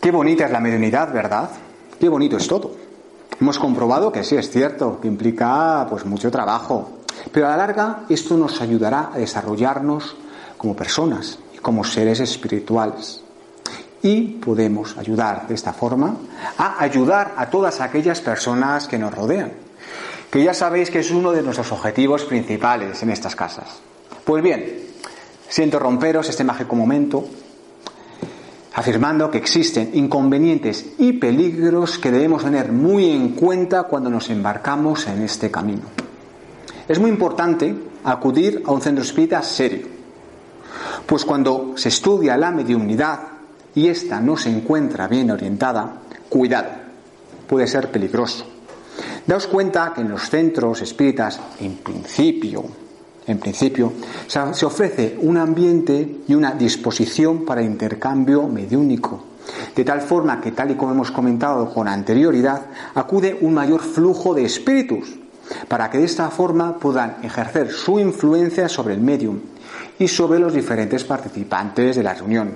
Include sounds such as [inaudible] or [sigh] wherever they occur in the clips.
Qué bonita es la mediunidad, ¿verdad? Qué bonito es todo. Hemos comprobado que sí es cierto, que implica pues mucho trabajo, pero a la larga esto nos ayudará a desarrollarnos como personas y como seres espirituales. Y podemos ayudar de esta forma a ayudar a todas aquellas personas que nos rodean, que ya sabéis que es uno de nuestros objetivos principales en estas casas. Pues bien, siento romperos este mágico momento afirmando que existen inconvenientes y peligros que debemos tener muy en cuenta cuando nos embarcamos en este camino. Es muy importante acudir a un centro espírita serio, pues cuando se estudia la mediunidad y ésta no se encuentra bien orientada, cuidado, puede ser peligroso. Daos cuenta que en los centros espíritas, en principio, en principio, se ofrece un ambiente y una disposición para intercambio mediúnico, de tal forma que, tal y como hemos comentado con anterioridad, acude un mayor flujo de espíritus, para que de esta forma puedan ejercer su influencia sobre el medium y sobre los diferentes participantes de la reunión.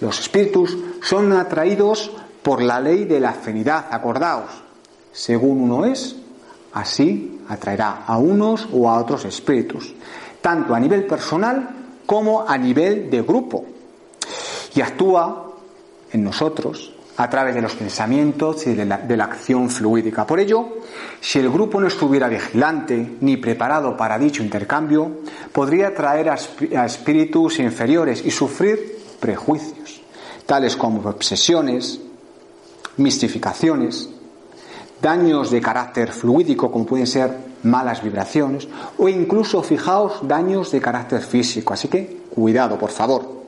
Los espíritus son atraídos por la ley de la afinidad, acordaos. Según uno es, así atraerá a unos o a otros espíritus, tanto a nivel personal como a nivel de grupo. Y actúa en nosotros a través de los pensamientos y de la, acción fluídica. Por ello, si el grupo no estuviera vigilante ni preparado para dicho intercambio, podría traer a, a espíritus inferiores y sufrir prejuicios, tales como obsesiones, mistificaciones, daños de carácter fluídico, como pueden ser malas vibraciones, o incluso, fijaos, daños de carácter físico. Así que, cuidado, por favor.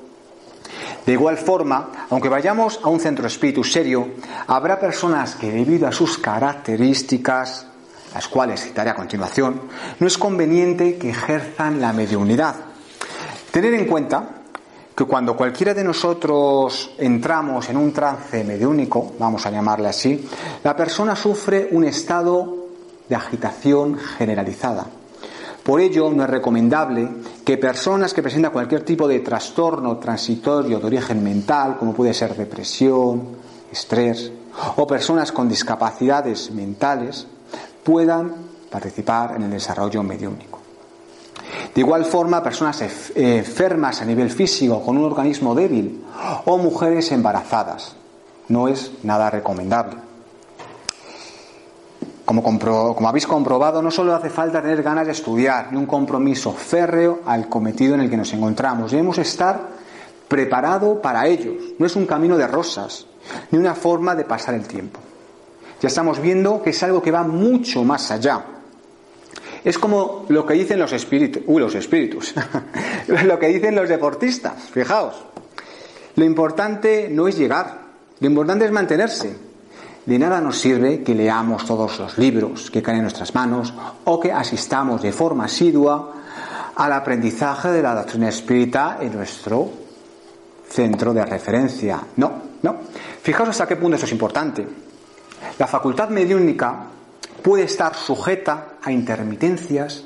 De igual forma, aunque vayamos a un centro espíritu serio, habrá personas que debido a sus características, las cuales citaré a continuación, no es conveniente que ejerzan la mediunidad. Tener en cuenta que cuando cualquiera de nosotros entramos en un trance mediúnico, vamos a llamarle así, la persona sufre un estado de agitación generalizada. Por ello, no es recomendable que personas que presentan cualquier tipo de trastorno transitorio de origen mental, como puede ser depresión, estrés, o personas con discapacidades mentales, puedan participar en el desarrollo mediúnico. De igual forma, personas enfermas a nivel físico con un organismo débil o mujeres embarazadas. No es nada recomendable. Como, habéis comprobado, no solo hace falta tener ganas de estudiar ni un compromiso férreo al cometido en el que nos encontramos. Debemos estar preparado para ellos. No es un camino de rosas, ni una forma de pasar el tiempo. Ya estamos viendo que es algo que va mucho más allá. Es como lo que dicen los espíritus, uy, los espíritus, [laughs] lo que dicen los deportistas, fijaos. Lo importante no es llegar, lo importante es mantenerse. De nada nos sirve que leamos todos los libros que caen en nuestras manos o que asistamos de forma asidua al aprendizaje de la doctrina espírita en nuestro centro de referencia. No, no. Fijaos hasta qué punto eso es importante. La facultad mediúnica puede estar sujeta a intermitencias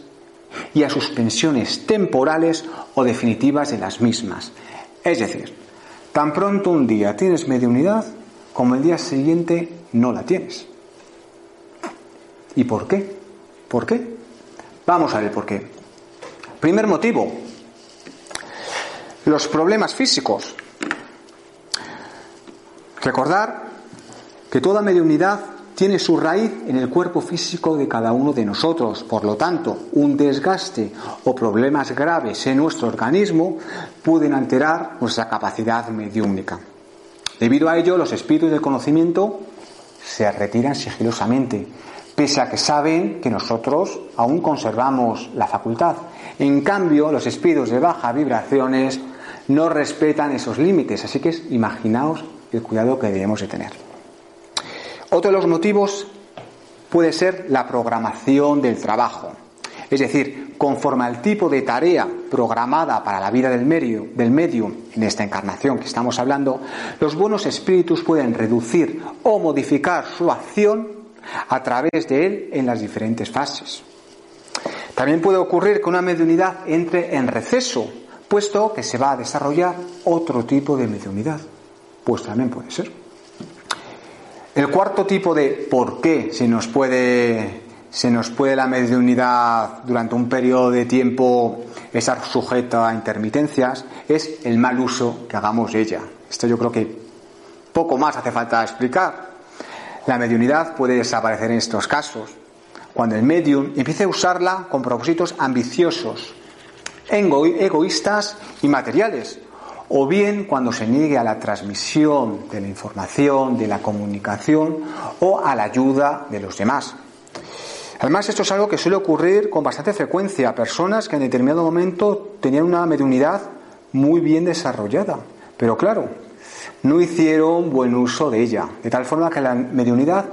y a suspensiones temporales o definitivas de las mismas. Es decir, tan pronto un día tienes mediunidad como el día siguiente no la tienes. ¿Y por qué? ¿Por qué? Vamos a ver por qué. Primer motivo, los problemas físicos. Recordar que toda mediunidad tiene su raíz en el cuerpo físico de cada uno de nosotros. Por lo tanto, un desgaste o problemas graves en nuestro organismo pueden alterar nuestra capacidad mediúnica. Debido a ello, los espíritus del conocimiento se retiran sigilosamente, pese a que saben que nosotros aún conservamos la facultad. En cambio, los espíritus de bajas vibraciones no respetan esos límites, así que imaginaos el cuidado que debemos de tener. Otro de los motivos puede ser la programación del trabajo. Es decir, conforme al tipo de tarea programada para la vida del medio, del medio en esta encarnación que estamos hablando, los buenos espíritus pueden reducir o modificar su acción a través de él en las diferentes fases. También puede ocurrir que una mediunidad entre en receso, puesto que se va a desarrollar otro tipo de mediunidad. Pues también puede ser. El cuarto tipo de por qué se nos puede se nos puede la mediunidad durante un periodo de tiempo estar sujeta a intermitencias es el mal uso que hagamos de ella. Esto yo creo que poco más hace falta explicar. La mediunidad puede desaparecer en estos casos cuando el medium empiece a usarla con propósitos ambiciosos, egoístas y materiales, o bien cuando se niegue a la transmisión de la información, de la comunicación o a la ayuda de los demás. Además, esto es algo que suele ocurrir con bastante frecuencia a personas que en determinado momento tenían una mediunidad muy bien desarrollada, pero claro, no hicieron buen uso de ella, de tal forma que la mediunidad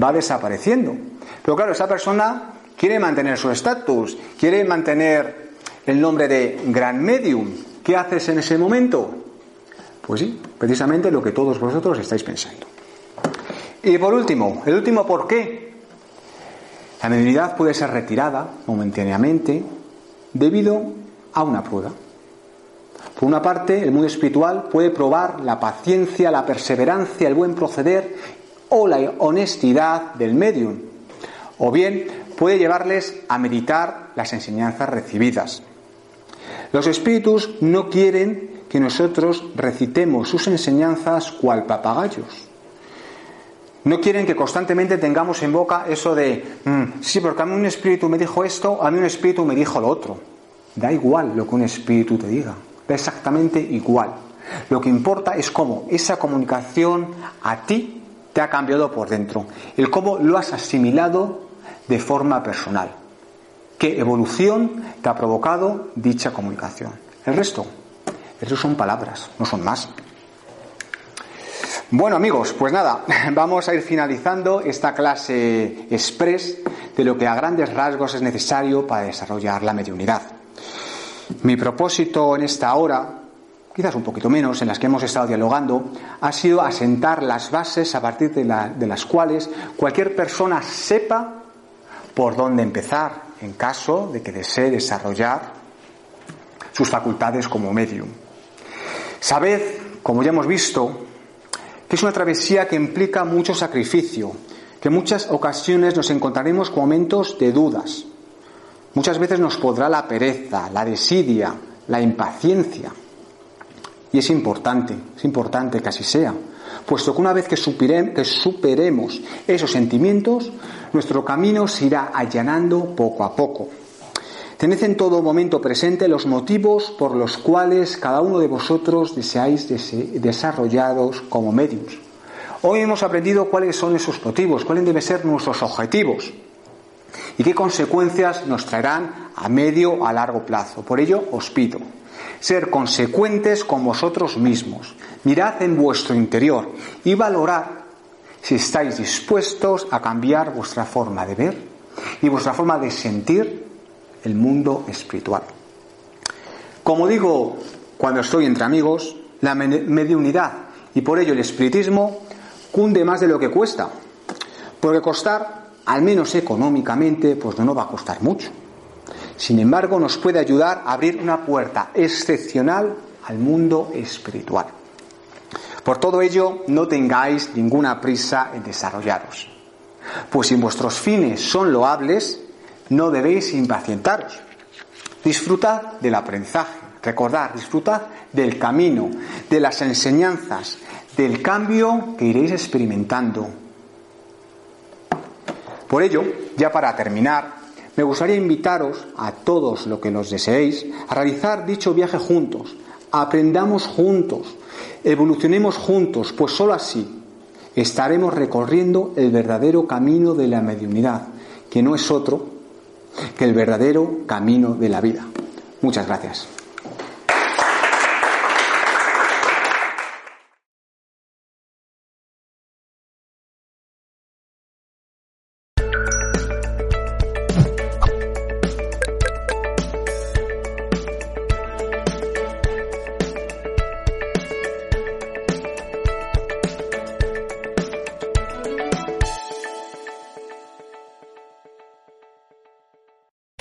va desapareciendo. Pero claro, esa persona quiere mantener su estatus, quiere mantener el nombre de gran medium, ¿Qué haces en ese momento? Pues sí, precisamente lo que todos vosotros estáis pensando. Y por último, el último por qué. La mediunidad puede ser retirada momentáneamente debido a una prueba. Por una parte, el mundo espiritual puede probar la paciencia, la perseverancia, el buen proceder o la honestidad del medium. O bien puede llevarles a meditar las enseñanzas recibidas. Los espíritus no quieren que nosotros recitemos sus enseñanzas cual papagayos. No quieren que constantemente tengamos en boca eso de, mm, sí, porque a mí un espíritu me dijo esto, a mí un espíritu me dijo lo otro. Da igual lo que un espíritu te diga, da exactamente igual. Lo que importa es cómo esa comunicación a ti te ha cambiado por dentro, el cómo lo has asimilado de forma personal qué evolución te ha provocado dicha comunicación. El resto, eso son palabras, no son más. Bueno amigos, pues nada, [laughs] vamos a ir finalizando esta clase express de lo que a grandes rasgos es necesario para desarrollar la mediunidad. Mi propósito en esta hora, quizás un poquito menos, en las que hemos estado dialogando, ha sido asentar las bases a partir de, de las cuales cualquier persona sepa por dónde empezar en caso de que desee desarrollar sus facultades como medium. Sabed, como ya hemos visto, que es una travesía que implica mucho sacrificio, que en muchas ocasiones nos encontraremos con momentos de dudas. Muchas veces nos podrá la pereza, la desidia, la impaciencia. Y es importante, es importante que así sea, puesto que una vez que, que superemos esos sentimientos, nuestro camino se irá allanando poco a poco. Tened en todo momento presente los motivos por los cuales cada uno de vosotros deseáis desarrollados como medios. Hoy hemos aprendido cuáles son esos motivos, cuáles deben ser nuestros objetivos y qué consecuencias nos traerán a medio a largo plazo. Por ello os pido ser consecuentes con vosotros mismos. Mirad en vuestro interior y valorad si estáis dispuestos a cambiar vuestra forma de ver y vuestra forma de sentir el mundo espiritual. Como digo cuando estoy entre amigos, la mediunidad y por ello el espiritismo cunde más de lo que cuesta, porque costar, al menos económicamente, pues no va a costar mucho. Sin embargo, nos puede ayudar a abrir una puerta excepcional al mundo espiritual. Por todo ello, no tengáis ninguna prisa en desarrollaros. Pues si vuestros fines son loables, no debéis impacientaros. Disfrutad del aprendizaje, recordad, disfrutad del camino, de las enseñanzas, del cambio que iréis experimentando. Por ello, ya para terminar, me gustaría invitaros a todos los que los deseéis a realizar dicho viaje juntos, aprendamos juntos, evolucionemos juntos, pues sólo así estaremos recorriendo el verdadero camino de la mediunidad, que no es otro que el verdadero camino de la vida. Muchas gracias.